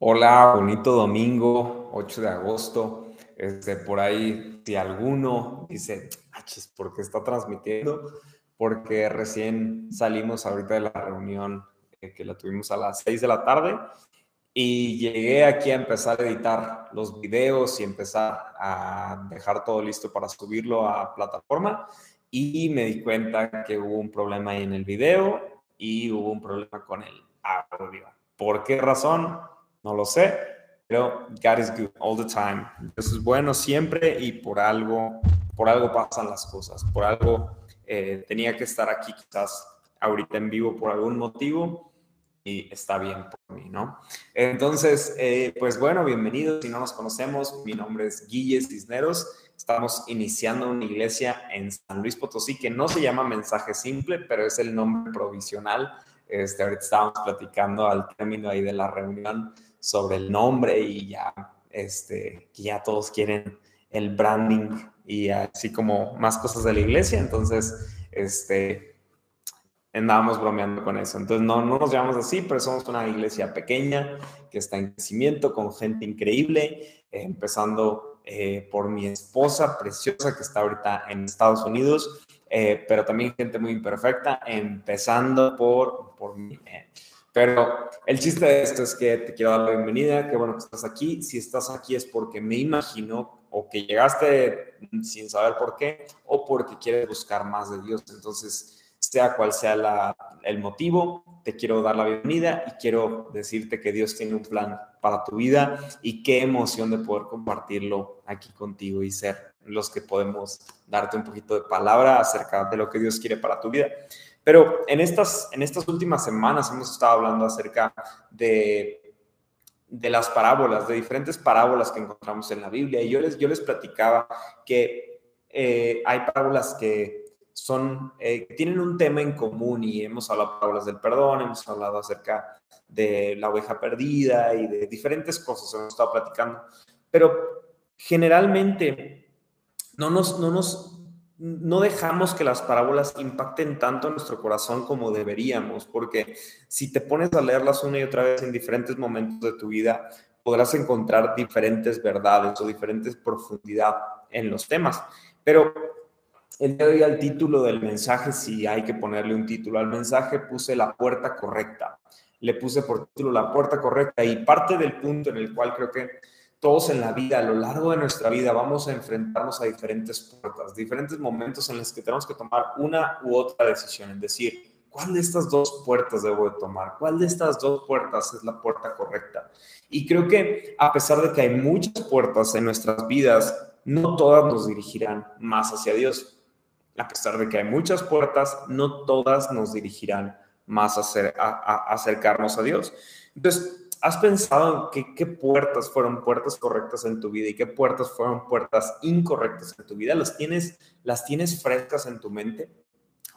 Hola, bonito domingo, 8 de agosto. Este, por ahí, si alguno dice, ¿por qué está transmitiendo? Porque recién salimos ahorita de la reunión eh, que la tuvimos a las 6 de la tarde y llegué aquí a empezar a editar los videos y empezar a dejar todo listo para subirlo a plataforma y me di cuenta que hubo un problema ahí en el video y hubo un problema con el audio. ¿Por qué razón? No lo sé, pero God is good all the time. Eso es bueno siempre y por algo, por algo pasan las cosas. Por algo eh, tenía que estar aquí quizás ahorita en vivo por algún motivo y está bien por mí, ¿no? Entonces, eh, pues bueno, bienvenidos. Si no nos conocemos, mi nombre es Guille Cisneros. Estamos iniciando una iglesia en San Luis Potosí que no se llama Mensaje Simple, pero es el nombre provisional. Este, ahorita estábamos platicando al término ahí de la reunión sobre el nombre y ya, este, que ya todos quieren el branding y así como más cosas de la iglesia. Entonces, este, andábamos bromeando con eso. Entonces, no, no nos llamamos así, pero somos una iglesia pequeña que está en crecimiento con gente increíble, eh, empezando eh, por mi esposa preciosa que está ahorita en Estados Unidos, eh, pero también gente muy imperfecta, empezando por, por. Pero el chiste de esto es que te quiero dar la bienvenida, qué bueno que estás aquí. Si estás aquí es porque me imagino o que llegaste sin saber por qué o porque quieres buscar más de Dios. Entonces, sea cual sea la, el motivo, te quiero dar la bienvenida y quiero decirte que Dios tiene un plan para tu vida y qué emoción de poder compartirlo aquí contigo y ser los que podemos darte un poquito de palabra acerca de lo que Dios quiere para tu vida. Pero en estas, en estas últimas semanas hemos estado hablando acerca de, de las parábolas, de diferentes parábolas que encontramos en la Biblia. Y yo les, yo les platicaba que eh, hay parábolas que son, eh, tienen un tema en común y hemos hablado de parábolas del perdón, hemos hablado acerca de la oveja perdida y de diferentes cosas, hemos estado platicando. Pero generalmente no nos, no nos no dejamos que las parábolas impacten tanto nuestro corazón como deberíamos, porque si te pones a leerlas una y otra vez en diferentes momentos de tu vida, podrás encontrar diferentes verdades o diferentes profundidad en los temas. Pero el día al título del mensaje, si hay que ponerle un título al mensaje, puse la puerta correcta. Le puse por título la puerta correcta y parte del punto en el cual creo que todos en la vida, a lo largo de nuestra vida, vamos a enfrentarnos a diferentes puertas, diferentes momentos en los que tenemos que tomar una u otra decisión, es decir, ¿cuál de estas dos puertas debo de tomar? ¿Cuál de estas dos puertas es la puerta correcta? Y creo que a pesar de que hay muchas puertas en nuestras vidas, no todas nos dirigirán más hacia Dios. A pesar de que hay muchas puertas, no todas nos dirigirán más a acercarnos a Dios. Entonces, ¿Has pensado en qué, puertas fueron puertas correctas en tu vida y qué puertas fueron puertas incorrectas en tu vida? ¿Las tienes, las tienes frescas en tu mente?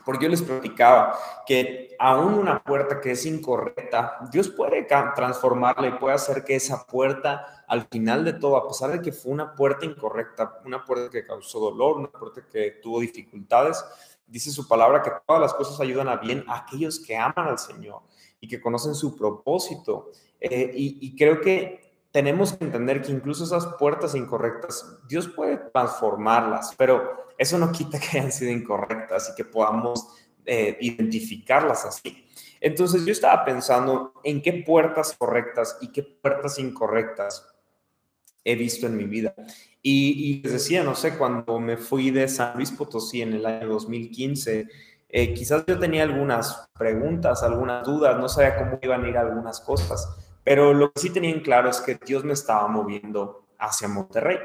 Porque yo les platicaba que aún una puerta que es incorrecta, Dios puede transformarla y puede hacer que esa puerta, al final de todo, a pesar de que fue una puerta incorrecta, una puerta que causó dolor, una puerta que tuvo dificultades, dice su palabra que todas las cosas ayudan a bien a aquellos que aman al Señor y que conocen su propósito. Eh, y, creo que tenemos que entender que incluso esas puertas incorrectas, Dios puede transformarlas, pero eso no quita que hayan sido incorrectas y que podamos eh, identificarlas así. Entonces yo estaba pensando en qué puertas correctas y qué puertas incorrectas he visto en mi vida. Y, y les decía, no sé, cuando me fui de San Luis Potosí en el año 2015, eh, quizás yo tenía algunas preguntas, algunas dudas, no sabía cómo iban a ir algunas cosas, pero lo que sí tenía en claro es que Dios me estaba moviendo hacia Monterrey.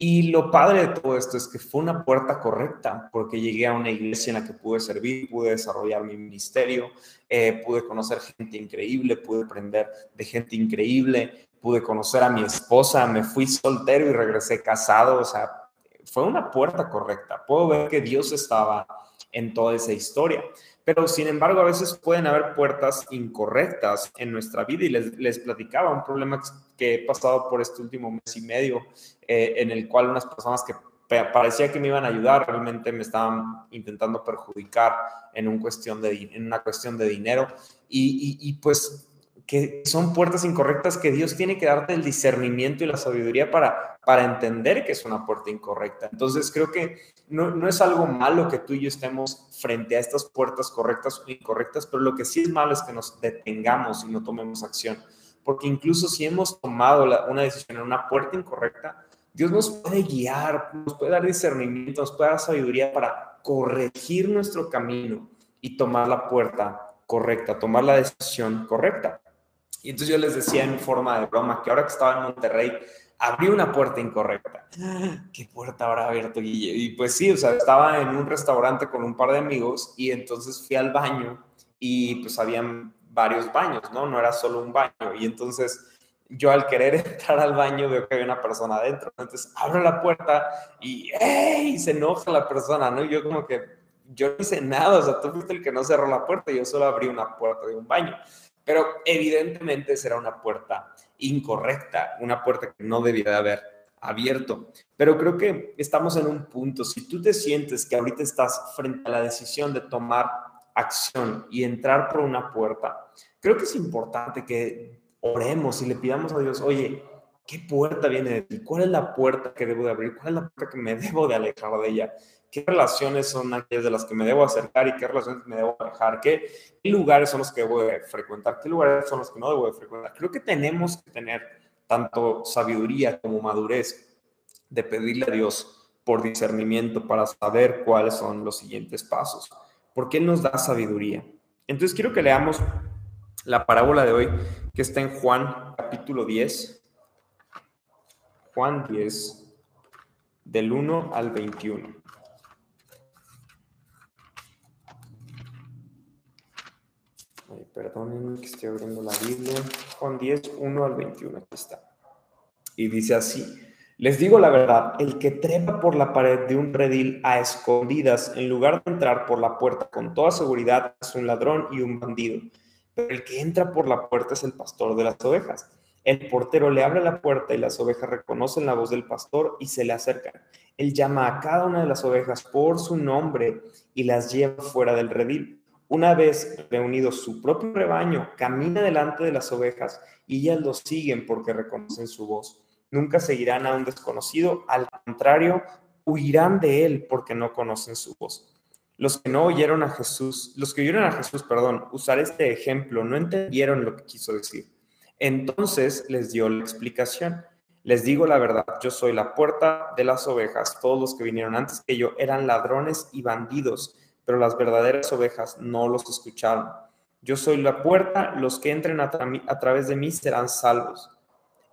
Y lo padre de todo esto es que fue una puerta correcta, porque llegué a una iglesia en la que pude servir, pude desarrollar mi ministerio, eh, pude conocer gente increíble, pude aprender de gente increíble, pude conocer a mi esposa, me fui soltero y regresé casado, o sea, fue una puerta correcta. Puedo ver que Dios estaba en toda esa historia. Pero sin embargo, a veces pueden haber puertas incorrectas en nuestra vida y les, les platicaba un problema que he pasado por este último mes y medio, eh, en el cual unas personas que parecía que me iban a ayudar, realmente me estaban intentando perjudicar en, un cuestión de, en una cuestión de dinero. Y, y, pues que son puertas incorrectas que Dios tiene que darte el discernimiento y la sabiduría para, para entender que es una puerta incorrecta. Entonces creo que no, no es algo malo que tú y yo estemos frente a estas puertas correctas o incorrectas, pero lo que sí es malo es que nos detengamos y no tomemos acción. Porque incluso si hemos tomado una decisión en una puerta incorrecta, Dios nos puede guiar, nos puede dar discernimiento, nos puede dar sabiduría para corregir nuestro camino y tomar la puerta correcta, tomar la decisión correcta. Y entonces yo les decía en forma de broma que ahora que estaba en Monterrey, abrí una puerta incorrecta. ¿Qué puerta habrá abierto Guille? Y pues sí, o sea, estaba en un restaurante con un par de amigos y entonces fui al baño y pues habían varios baños, ¿no? No era solo un baño. Y entonces yo al querer entrar al baño veo que hay una persona adentro. Entonces abro la puerta y ¡ey! se enoja la persona, ¿no? Y yo como que, yo no hice nada, o sea, tú fuiste el que no cerró la puerta, yo solo abrí una puerta de un baño. Pero evidentemente será una puerta incorrecta, una puerta que no debía de haber abierto. Pero creo que estamos en un punto, si tú te sientes que ahorita estás frente a la decisión de tomar acción y entrar por una puerta, creo que es importante que oremos y le pidamos a Dios, oye, ¿qué puerta viene de ti? ¿Cuál es la puerta que debo de abrir? ¿Cuál es la puerta que me debo de alejar de ella? Qué relaciones son aquellas de las que me debo acercar y qué relaciones me debo alejar, qué, lugares son los que debo de frecuentar, qué lugares son los que no debo de frecuentar. Creo que tenemos que tener tanto sabiduría como madurez de pedirle a Dios por discernimiento para saber cuáles son los siguientes pasos, porque Él nos da sabiduría. Entonces quiero que leamos la parábola de hoy que está en Juan capítulo 10. Juan 10, del 1 al 21. Perdónenme que estoy abriendo la Biblia. Juan 10, 1 al 21, aquí está. Y dice así, les digo la verdad, el que trepa por la pared de un redil a escondidas en lugar de entrar por la puerta con toda seguridad es un ladrón y un bandido. Pero el que entra por la puerta es el pastor de las ovejas. El portero le abre la puerta y las ovejas reconocen la voz del pastor y se le acercan. Él llama a cada una de las ovejas por su nombre y las lleva fuera del redil una vez reunido su propio rebaño, camina delante de las ovejas y ellas lo siguen porque reconocen su voz. Nunca seguirán a un desconocido, al contrario, huirán de él porque no conocen su voz. Los que no oyeron a Jesús, los que oyeron a Jesús, perdón, usar este ejemplo, no entendieron lo que quiso decir. Entonces les dio la explicación. Les digo la verdad, yo soy la puerta de las ovejas. Todos los que vinieron antes que yo eran ladrones y bandidos pero las verdaderas ovejas no los escucharon. Yo soy la puerta, los que entren a, través de mí serán salvos.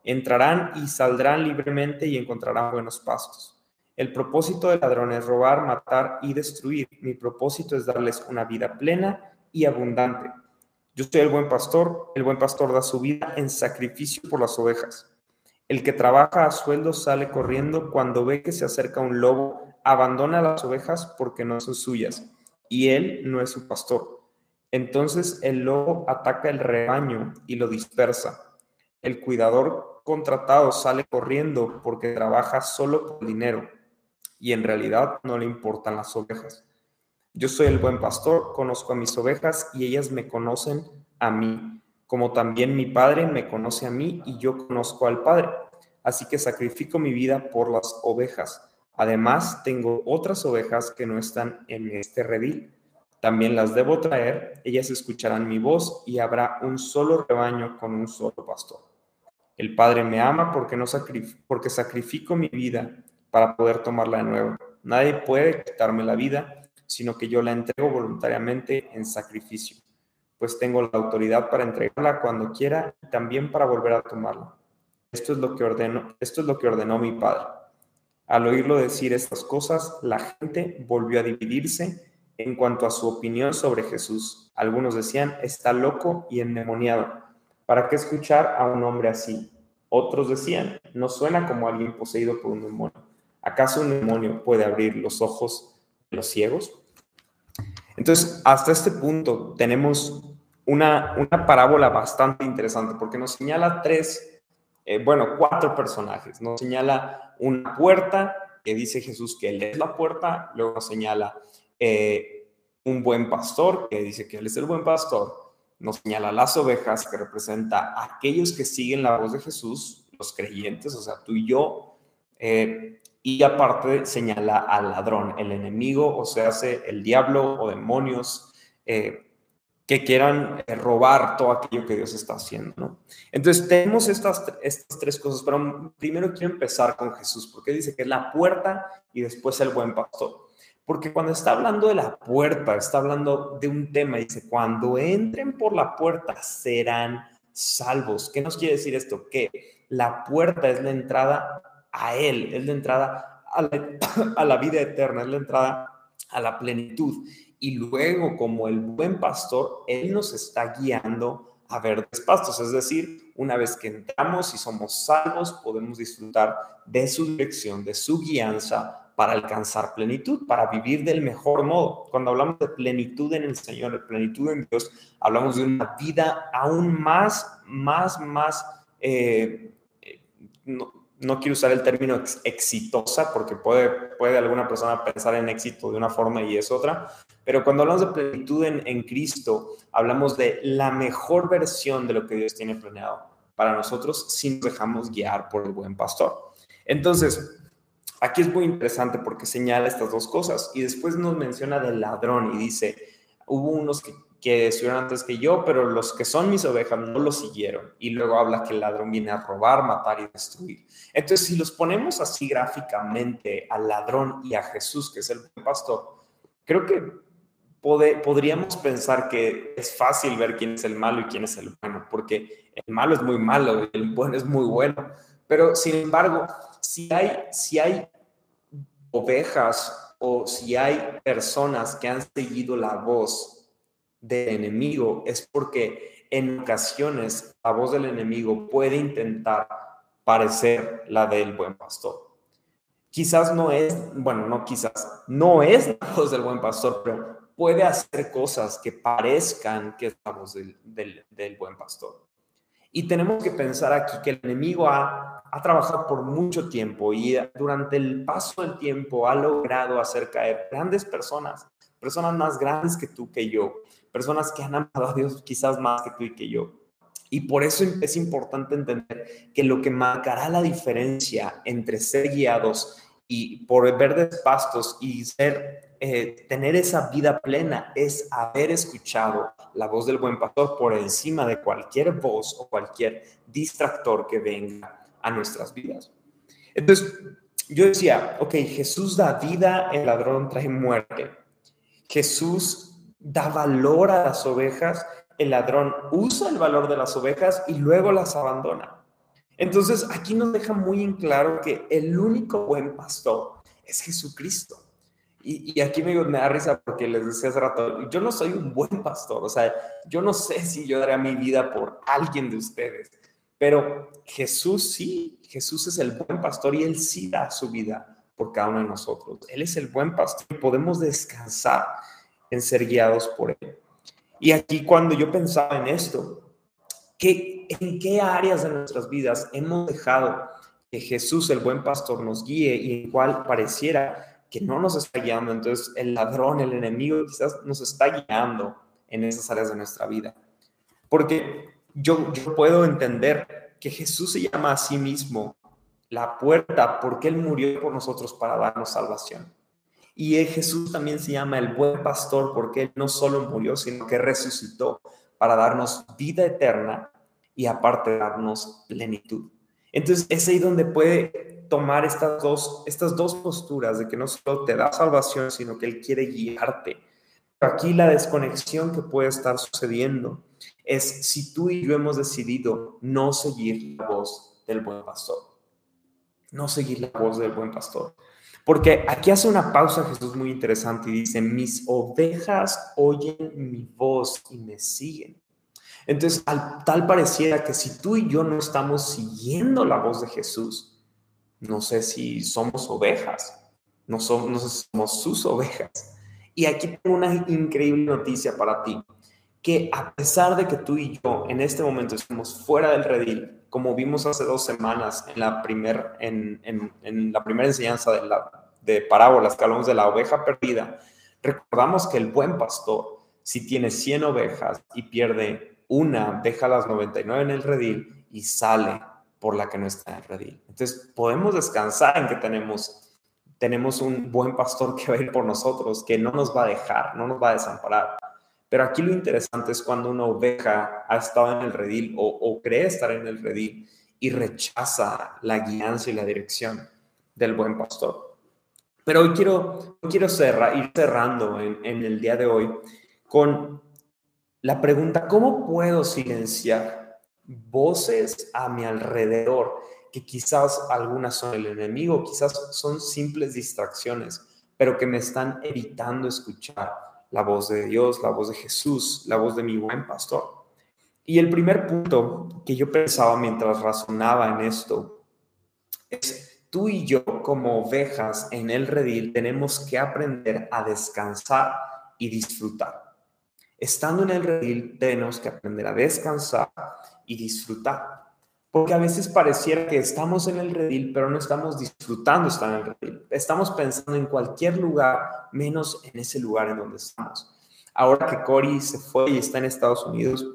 Entrarán y saldrán libremente y encontrarán buenos pastos. El propósito del ladrón es robar, matar y destruir. Mi propósito es darles una vida plena y abundante. Yo soy el buen pastor, el buen pastor da su vida en sacrificio por las ovejas. El que trabaja a sueldo sale corriendo cuando ve que se acerca un lobo, abandona las ovejas porque no son suyas y él no es su pastor. Entonces el lobo ataca el rebaño y lo dispersa. El cuidador contratado sale corriendo porque trabaja solo por dinero y en realidad no le importan las ovejas. Yo soy el buen pastor, conozco a mis ovejas y ellas me conocen a mí, como también mi Padre me conoce a mí y yo conozco al Padre. Así que sacrifico mi vida por las ovejas. Además, tengo otras ovejas que no están en este redil. También las debo traer, ellas escucharán mi voz y habrá un solo rebaño con un solo pastor. El Padre me ama porque, no porque sacrifico mi vida para poder tomarla de nuevo. Nadie puede quitarme la vida, sino que yo la entrego voluntariamente en sacrificio, pues tengo la autoridad para entregarla cuando quiera y también para volver a tomarla. Esto es lo que ordeno, esto es lo que ordenó mi Padre. Al oírlo decir estas cosas, la gente volvió a dividirse en cuanto a su opinión sobre Jesús. Algunos decían, está loco y endemoniado. ¿Para qué escuchar a un hombre así? Otros decían, no suena como alguien poseído por un demonio. ¿Acaso un demonio puede abrir los ojos de los ciegos? Entonces, hasta este punto tenemos una, una parábola bastante interesante porque nos señala tres eh, bueno, cuatro personajes. Nos señala una puerta, que dice Jesús que Él es la puerta, luego señala eh, un buen pastor, que dice que Él es el buen pastor, nos señala las ovejas, que representa a aquellos que siguen la voz de Jesús, los creyentes, o sea, tú y yo. Eh, y aparte señala al ladrón, el enemigo, o sea, el diablo o demonios eh, que quieran eh, robar todo aquello que Dios está haciendo, ¿no? Entonces tenemos estas, estas tres cosas, pero primero quiero empezar con Jesús, porque dice que la puerta y después el buen pastor. Porque cuando está hablando de la puerta, está hablando de un tema, dice, cuando entren por la puerta serán salvos. ¿Qué nos quiere decir esto? Que la puerta es la entrada a Él, es la entrada a la, a la vida eterna, es la entrada a la plenitud. Y luego, como el buen pastor, Él nos está guiando a verdes pastos, es decir, una vez que entramos y somos salvos, podemos disfrutar de su dirección, de su guianza para alcanzar plenitud, para vivir del mejor modo. Cuando hablamos de plenitud en el Señor, de plenitud en Dios, hablamos de una vida aún más, más, más, eh, eh, no, quiero usar el término exitosa, porque puede, puede alguna persona pensar en éxito de una forma y es otra, pero cuando hablamos de plenitud en, en Cristo, hablamos de la mejor versión de lo que Dios tiene planeado para nosotros si nos dejamos guiar por el buen pastor. Entonces, Aquí es muy interesante porque señala estas dos cosas y después nos menciona del ladrón y dice, hubo unos que, que estuvieron antes que yo, pero los que son mis ovejas no lo siguieron. Y luego habla que el ladrón viene a robar, matar y destruir. Entonces, si los ponemos así gráficamente al ladrón y a Jesús, que es el pastor, creo que podríamos pensar que es fácil ver quién es el malo y quién es el bueno, porque el malo es muy malo y el bueno es muy bueno. Pero, sin embargo, si hay, si hay ovejas o si hay personas que han seguido la voz del enemigo, es porque en ocasiones la voz del enemigo puede intentar parecer la del buen pastor. Quizás no es, bueno, no quizás, no es la voz del buen pastor, pero puede hacer cosas que parezcan que es la voz del, del buen pastor. Y tenemos que pensar aquí que el enemigo ha, ha, trabajado por mucho tiempo y durante el paso del tiempo ha logrado hacer caer grandes personas, personas más grandes que tú, que yo, personas que han amado a Dios quizás más que tú y que yo. Y por eso es importante entender que lo que marcará la diferencia entre ser guiados y por verdes pastos y ser, eh, tener esa vida plena es haber escuchado la voz del buen pastor por encima de cualquier voz o cualquier distractor que venga a nuestras vidas. Entonces, yo decía, ok, Jesús da vida, el ladrón trae muerte. Jesús da valor a las ovejas, el ladrón usa el valor de las ovejas y luego las abandona. Entonces, aquí nos deja muy en claro que el único buen pastor es Jesucristo. Y, aquí me, me, da risa porque les decía hace rato, yo no soy un buen pastor, o sea, yo no sé si yo daré mi vida por alguien de ustedes, pero Jesús sí, Jesús es el buen pastor y Él sí da su vida por cada uno de nosotros. Él es el buen pastor y podemos descansar ser guiados por Él. Y aquí cuando yo pensaba en esto, ¿qué, ¿en qué áreas de nuestras vidas hemos dejado que Jesús, el buen pastor, nos guíe y en cuál pareciera que no nos está guiando. Entonces el ladrón, el enemigo quizás nos está guiando en esas áreas de nuestra vida. Porque yo, yo puedo entender que Jesús se llama a sí mismo la puerta porque Él murió por nosotros para darnos salvación. Y Jesús también se llama el buen pastor porque Él no solo murió, sino que resucitó para darnos vida eterna y aparte darnos plenitud. Entonces es ahí donde puede tomar estas dos, estas dos posturas de que no solo te da salvación, sino que Él quiere guiarte. Aquí la desconexión que puede estar sucediendo es si tú y yo hemos decidido no seguir la voz del buen pastor. No seguir la voz del buen pastor. Porque aquí hace una pausa Jesús muy interesante y dice, mis ovejas oyen mi voz y me siguen. Entonces, tal pareciera que si tú y yo no estamos siguiendo la voz de Jesús, no sé si somos ovejas, no somos, no somos sus ovejas. Y aquí tengo una increíble noticia para ti, que a pesar de que tú y yo en este momento estamos fuera del redil, como vimos hace dos semanas en la, primer, en, en, la primera enseñanza de, la, de parábolas que hablamos de la oveja perdida, recordamos que el buen pastor si tiene 100 ovejas y pierde una, deja las 99 en el redil y sale por la que no está en el redil. Entonces, podemos descansar en que tenemos, tenemos un buen pastor que va a ir por nosotros, que no nos va a dejar, no nos va a desamparar. Pero aquí lo interesante es cuando una oveja ha estado en el redil o, cree estar en el redil y rechaza la guianza y la dirección del buen pastor. Pero hoy quiero, quiero cerrar, ir cerrando en el día de hoy con la pregunta, ¿cómo puedo silenciar voces a mi alrededor que quizás algunas son el enemigo, quizás son simples distracciones, pero que me están evitando escuchar la voz de Dios, la voz de Jesús, la voz de mi buen pastor? Y el primer punto que yo pensaba mientras razonaba en esto es, tú y yo como ovejas en el redil tenemos que aprender a descansar y disfrutar. Estando en el redil tenemos que aprender a descansar y disfrutar. Porque a veces pareciera que estamos en el redil, pero no estamos disfrutando estar en el redil. Estamos pensando en cualquier lugar, menos en ese lugar en donde estamos. Ahora que Cory se fue y está en Estados Unidos,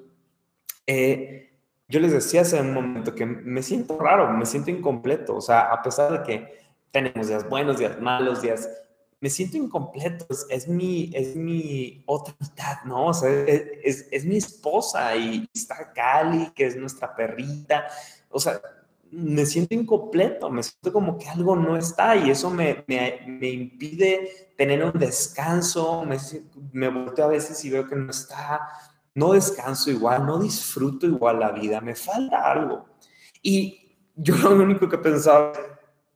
eh, yo les decía hace un momento que me siento raro, me siento incompleto, o sea, a pesar de que tenemos días buenos, días malos, días, me siento incompleto, es, mi, es mi otra mitad, ¿no? O sea, es, es, mi esposa y está Cali, que es nuestra perrita, o sea, me siento incompleto, me siento como que algo no está y eso me, me, me impide tener un descanso, me, me volteo a veces y veo que no está, no descanso igual, no disfruto igual la vida, me falta algo. Y yo lo único que pensaba,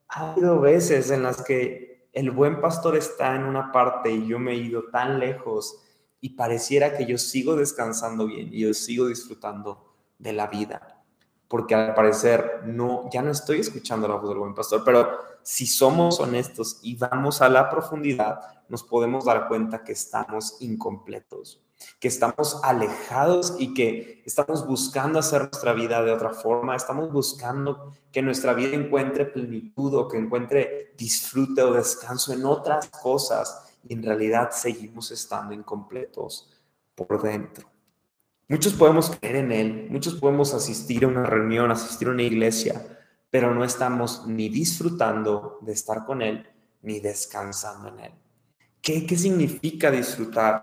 ha habido veces en las que el buen pastor está en una parte y yo me he ido tan lejos y pareciera que yo sigo descansando bien y yo sigo disfrutando de la vida, porque al parecer no, ya no estoy escuchando la voz del buen pastor, pero si somos honestos y vamos a la profundidad, nos podemos dar cuenta que estamos incompletos que estamos alejados y que estamos buscando hacer nuestra vida de otra forma, estamos buscando que nuestra vida encuentre plenitud o que encuentre disfrute o descanso en otras cosas y en realidad seguimos estando incompletos por dentro. Muchos podemos creer en Él, muchos podemos asistir a una reunión, asistir a una iglesia, pero no estamos ni disfrutando de estar con Él, ni descansando en Él. ¿Qué, qué significa disfrutar?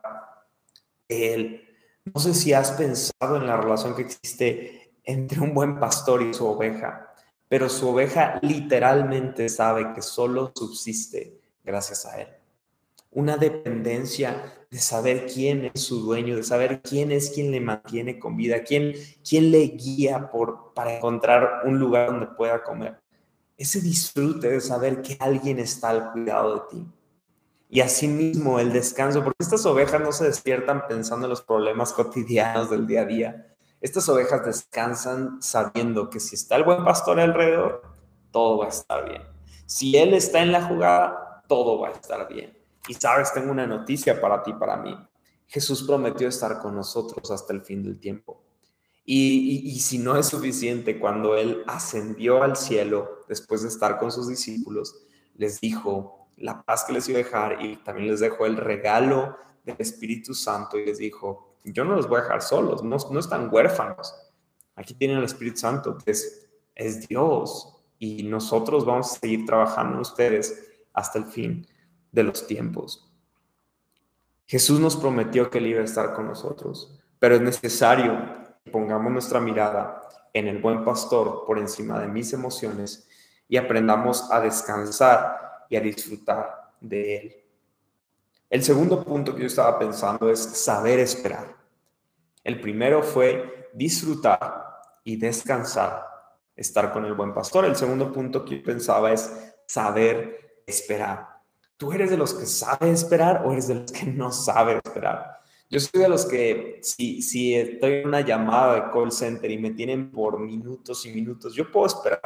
Él. No sé si has pensado en la relación que existe entre un buen pastor y su oveja, pero su oveja literalmente sabe que solo subsiste gracias a Él. Una dependencia de saber quién es su dueño, de saber quién es quien le mantiene con vida, quién, quién le guía por, para encontrar un lugar donde pueda comer. Ese disfrute de saber que alguien está al cuidado de ti y asimismo el descanso, porque estas ovejas no se despiertan pensando en los problemas cotidianos del día a día. Estas ovejas descansan sabiendo que si está el buen pastor alrededor, todo va a estar bien. Si él está en la jugada, todo va a estar bien. Y sabes, tengo una noticia para ti, para mí. Jesús prometió estar con nosotros hasta el fin del tiempo. Y, y, si no es suficiente, cuando Él ascendió al cielo, después de estar con sus discípulos, les dijo, la paz que les iba a dejar y también les dejó el regalo del Espíritu Santo y les dijo, yo no los voy a dejar solos, no, no están huérfanos. Aquí tienen el Espíritu Santo, que es, es Dios y nosotros vamos a seguir trabajando en ustedes hasta el fin de los tiempos. Jesús nos prometió que Él iba a estar con nosotros, pero es necesario que pongamos nuestra mirada en el buen pastor por encima de mis emociones y aprendamos a descansar y a disfrutar de Él. El segundo punto que yo estaba pensando es saber esperar. El primero fue disfrutar y descansar, estar con el buen pastor. El segundo punto que yo pensaba es saber esperar. ¿Tú eres de los que sabe esperar o eres de los que no sabe esperar? Yo soy de los que si, si estoy en una llamada de call center y me tienen por minutos y minutos, yo puedo esperar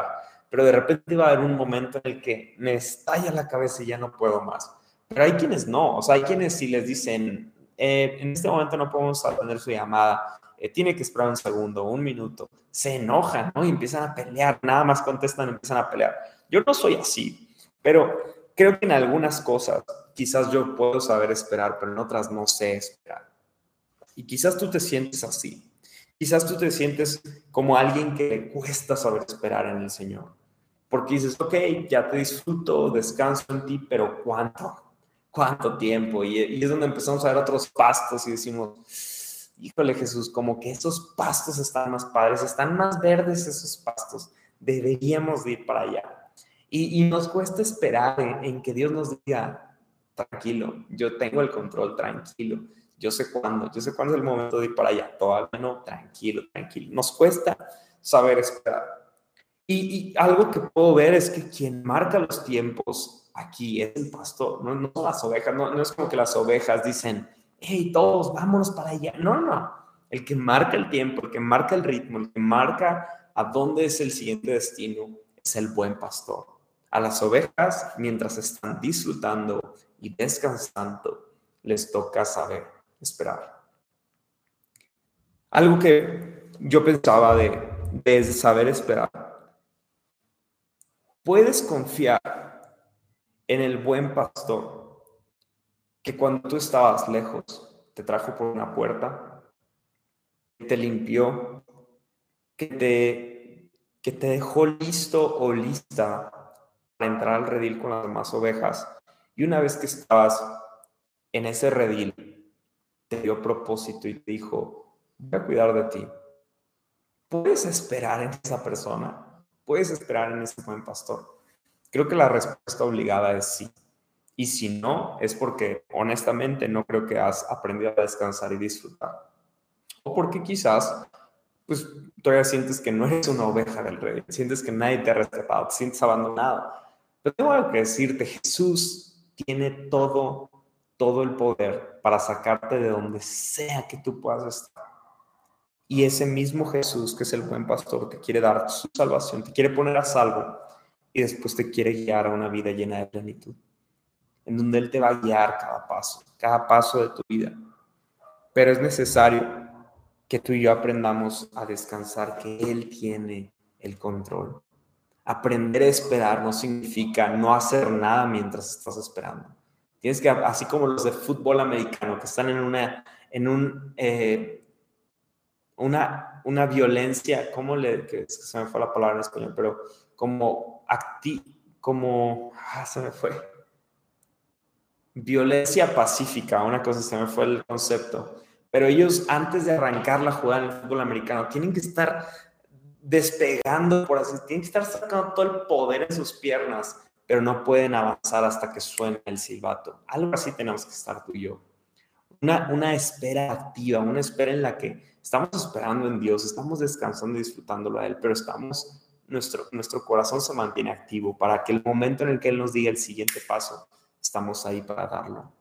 pero de repente va a haber un momento en el que me estalla la cabeza y ya no puedo más. Pero hay quienes no, o sea, hay quienes si les dicen, eh, en este momento no podemos atender su llamada, eh, tiene que esperar un segundo, un minuto, se enojan, ¿no? Y empiezan a pelear, nada más contestan, empiezan a pelear. Yo no soy así, pero creo que en algunas cosas quizás yo puedo saber esperar, pero en otras no sé esperar. Y quizás tú te sientes así. Quizás tú te sientes como alguien que le cuesta saber esperar en el Señor. Porque dices, ok, ya te disfruto, descanso en ti, pero ¿cuánto? ¿Cuánto tiempo? Y, es donde empezamos a ver otros pastos y decimos, híjole Jesús, como que esos pastos están más padres, están más verdes esos pastos. Deberíamos de ir para allá. Y, y nos cuesta esperar en, en que Dios nos diga, tranquilo, yo tengo el control, tranquilo yo sé cuándo, yo sé cuándo es el momento de ir para allá, todavía no, tranquilo, tranquilo. Nos cuesta saber esperar. Y, algo que puedo ver es que quien marca los tiempos aquí es el pastor, no, no las ovejas, no, no es como que las ovejas dicen, hey, todos, vámonos para allá. No, no, el que marca el tiempo, el que marca el ritmo, el que marca a dónde es el siguiente destino, es el buen pastor. A las ovejas, mientras están disfrutando y descansando, les toca saber esperar. Algo que yo pensaba de, de saber esperar. Puedes confiar en el buen pastor que cuando tú estabas lejos te trajo por una puerta, te limpió, que te, que te dejó listo o lista para entrar al redil con las demás ovejas. Y una vez que estabas en ese redil, te dio propósito y te dijo, voy a cuidar de ti. ¿Puedes esperar en esa persona? ¿Puedes esperar en ese buen pastor? Creo que la respuesta obligada es sí. Y si no, es porque honestamente no creo que has aprendido a descansar y disfrutar. O porque quizás, pues todavía sientes que no eres una oveja del rey, sientes que nadie te ha respetado, te sientes abandonado. Pero tengo que decirte, Jesús tiene todo todo el poder para sacarte de donde sea que tú puedas estar. Y ese mismo Jesús, que es el buen pastor, te quiere dar su salvación, te quiere poner a salvo y después te quiere guiar a una vida llena de plenitud, en donde Él te va a guiar cada paso, cada paso de tu vida. Pero es necesario que tú y yo aprendamos a descansar, que Él tiene el control. Aprender a esperar no significa no hacer nada mientras estás esperando. Tienes que, así como los de fútbol americano, que están en una, en un, eh, una, una violencia, ¿cómo le, que se me fue la palabra en español, pero como acti, como, ah, se me fue, violencia pacífica, una cosa, se me fue el concepto, pero ellos antes de arrancar la jugada en el fútbol americano tienen que estar despegando, por así, tienen que estar sacando todo el poder en sus piernas pero no pueden avanzar hasta que suene el silbato. Algo así tenemos que estar tú y yo. Una, una espera activa, una espera en la que estamos esperando en Dios, estamos descansando y disfrutándolo a Él, pero estamos, nuestro, nuestro corazón se mantiene activo para que el momento en el que Él nos diga el siguiente paso, estamos ahí para darlo.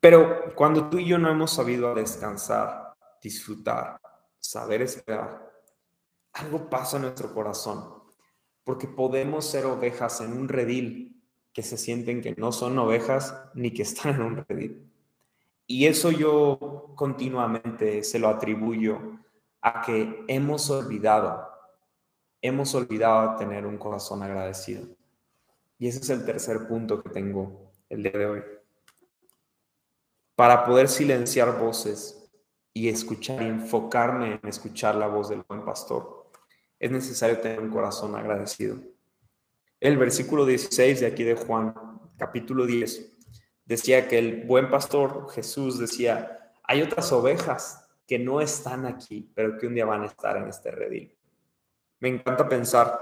Pero cuando tú y yo no hemos sabido descansar, disfrutar, saber esperar, algo pasa en nuestro corazón porque podemos ser ovejas en un redil que se sienten que no son ovejas ni que están en un redil. Y eso yo continuamente se lo atribuyo a que hemos olvidado, hemos olvidado tener un corazón agradecido. Y ese es el tercer punto que tengo el día de hoy. Para poder silenciar voces y escuchar enfocarme en escuchar la voz del buen pastor es necesario tener un corazón agradecido. El versículo 16 de aquí de Juan, capítulo 10, decía que el buen pastor Jesús decía, hay otras ovejas que no están aquí, pero que un día van a estar en este redil. Me encanta pensar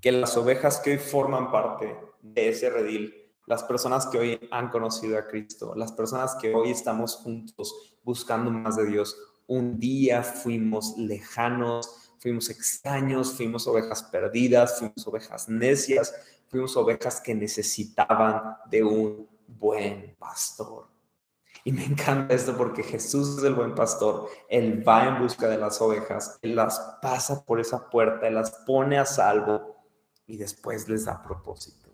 que las ovejas que hoy forman parte de ese redil, las personas que hoy han conocido a Cristo, las personas que hoy estamos juntos buscando más de Dios, un día fuimos lejanos, fuimos extraños, fuimos ovejas perdidas, fuimos ovejas necias, fuimos ovejas que necesitaban de un buen pastor. Y me encanta esto porque Jesús es el buen pastor. Él va en busca de las ovejas, Él las pasa por esa puerta, Él las pone a salvo y después les da propósito.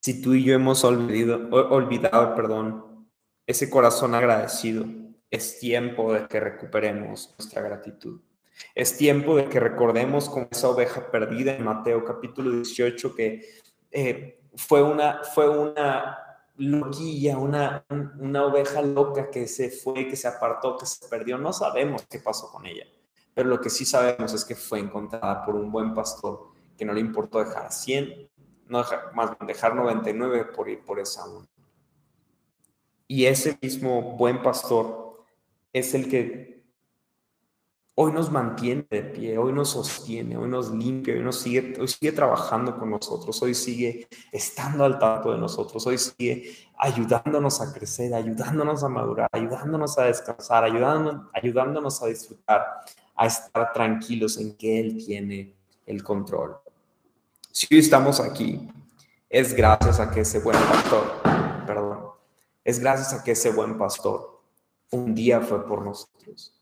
Si tú y yo hemos olvidado, olvidado perdón, ese corazón agradecido, es tiempo de que recuperemos nuestra gratitud. Es tiempo de que recordemos con esa oveja perdida en Mateo capítulo 18 que eh, fue, una, fue una loquilla, una, una oveja loca que se fue, que se apartó, que se perdió. No sabemos qué pasó con ella, pero lo que sí sabemos es que fue encontrada por un buen pastor que no le importó dejar 100, no dejar, más dejar 99 por ir por esa una. Y ese mismo buen pastor es el que hoy nos mantiene de pie, hoy nos sostiene, hoy nos limpia, hoy, nos sigue, trabajando con nosotros, hoy sigue estando al tanto de nosotros, hoy sigue ayudándonos a crecer, ayudándonos a madurar, ayudándonos a descansar, ayudándonos, ayudándonos a disfrutar, a estar tranquilos en que Él tiene el control. Si hoy estamos aquí, es gracias a que ese buen pastor, perdón, es gracias a que ese buen pastor un día fue por nosotros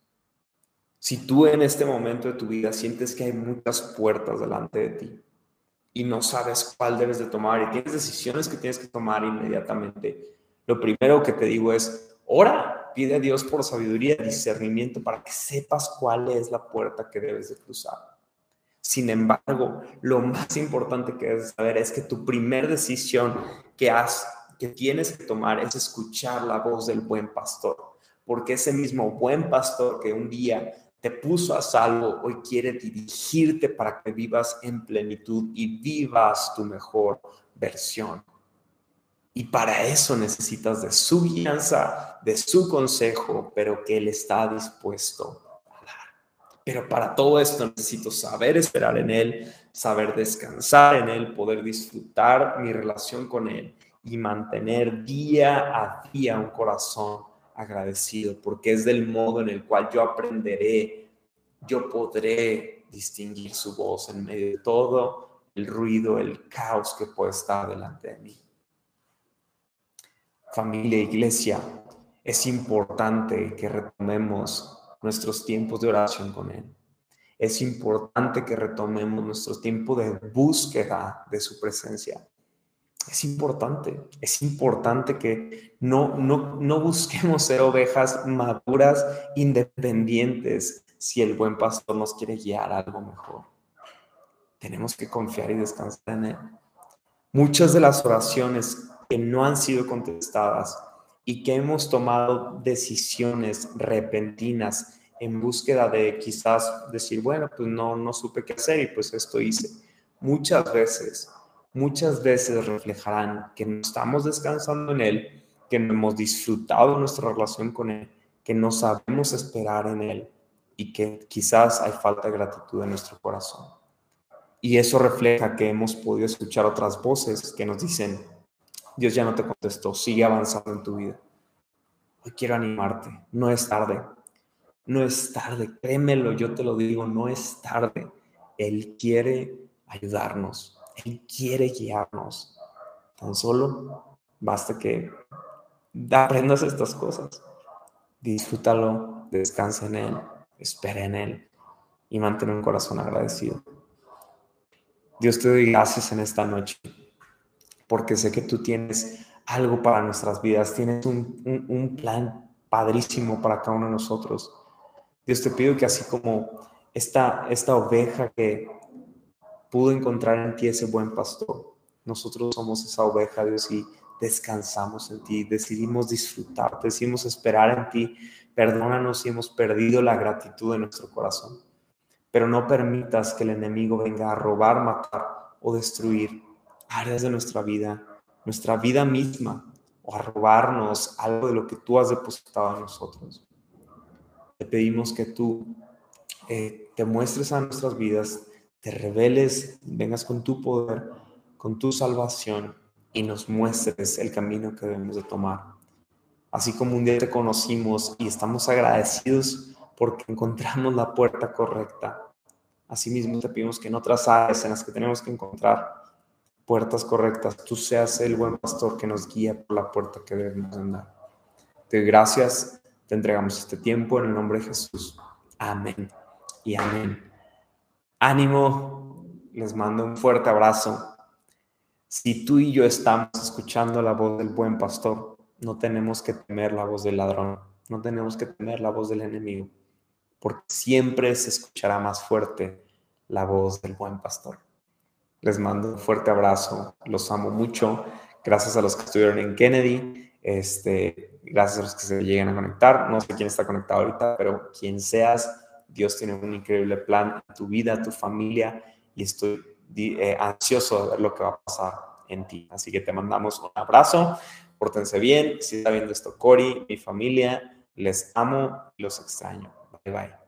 si tú en este momento de tu vida sientes que hay muchas puertas delante de ti y no sabes cuál debes de tomar y tienes decisiones que tienes que tomar inmediatamente, lo primero que te digo es, ora, pide a Dios por sabiduría y discernimiento para que sepas cuál es la puerta que debes de cruzar. Sin embargo, lo más importante que debes saber es que tu primer decisión que has que tienes que tomar es escuchar la voz del buen pastor, porque ese mismo buen pastor que un día te puso a salvo, hoy quiere dirigirte para que vivas en plenitud y vivas tu mejor versión. Y para eso necesitas de su guianza, de su consejo, pero que Él está dispuesto a dar. Pero para todo esto necesito saber esperar en Él, saber descansar en Él, poder disfrutar mi relación con Él y mantener día a día un corazón agradecido, porque es del modo en el cual yo aprenderé, yo podré distinguir su voz en medio de todo el ruido, el caos que puede estar delante de mí. Familia, iglesia, es importante que retomemos nuestros tiempos de oración con Él. Es importante que retomemos nuestro tiempo de búsqueda de su presencia es importante, es importante que no, no, no busquemos ser ovejas maduras, independientes, si el buen pastor nos quiere guiar a algo mejor. Tenemos que confiar y descansar en Él. Muchas de las oraciones que no han sido contestadas y que hemos tomado decisiones repentinas en búsqueda de quizás decir, bueno, pues no, no supe qué hacer y pues esto hice. Muchas veces muchas veces reflejarán que no estamos descansando en Él, que no hemos disfrutado nuestra relación con Él, que no sabemos esperar en Él y que quizás hay falta de gratitud en nuestro corazón. Y eso refleja que hemos podido escuchar otras voces que nos dicen, Dios ya no te contestó, sigue avanzando en tu vida. Hoy quiero animarte, no es tarde, no es tarde, créemelo, yo te lo digo, no es tarde. Él quiere ayudarnos, él quiere guiarnos. Tan solo basta que aprendas estas cosas. Disfrútalo, descansa en Él, espera en Él y mantén un corazón agradecido. Dios te doy gracias en esta noche porque sé que tú tienes algo para nuestras vidas, tienes un, plan padrísimo para cada uno de nosotros. Dios te pido que así como esta, esta oveja que pudo encontrar en ti ese buen pastor. Nosotros somos esa oveja, Dios, y descansamos en ti, decidimos disfrutar, decidimos esperar en ti. Perdónanos si hemos perdido la gratitud de nuestro corazón, pero no permitas que el enemigo venga a robar, matar o destruir áreas de nuestra vida, nuestra vida misma, o a robarnos algo de lo que tú has depositado en nosotros. Te pedimos que tú eh, te muestres a nuestras vidas te reveles, vengas con tu poder, con tu salvación y nos muestres el camino que debemos de tomar. Así como un día te conocimos y estamos agradecidos porque encontramos la puerta correcta. Asimismo te pedimos que en otras áreas en las que tenemos que encontrar puertas correctas, tú seas el buen pastor que nos guía por la puerta que debemos andar. Te doy gracias, te entregamos este tiempo en el nombre de Jesús. Amén y amén. Ánimo, les mando un fuerte abrazo. Si tú y yo estamos escuchando la voz del buen pastor, no tenemos que temer la voz del ladrón, no tenemos que temer la voz del enemigo, porque siempre se escuchará más fuerte la voz del buen pastor. Les mando un fuerte abrazo, los amo mucho, Gracias a los que estuvieron en Kennedy. Este, gracias a los que se lleguen a conectar. No sé quién está conectado ahorita, pero quien seas, Dios tiene un increíble plan en tu vida, tu familia, y estoy eh, ansioso de ver lo que va a pasar en ti. Así que te mandamos un abrazo, pórtense bien. Si está viendo esto Cori, mi familia, les amo los extraño. Bye bye.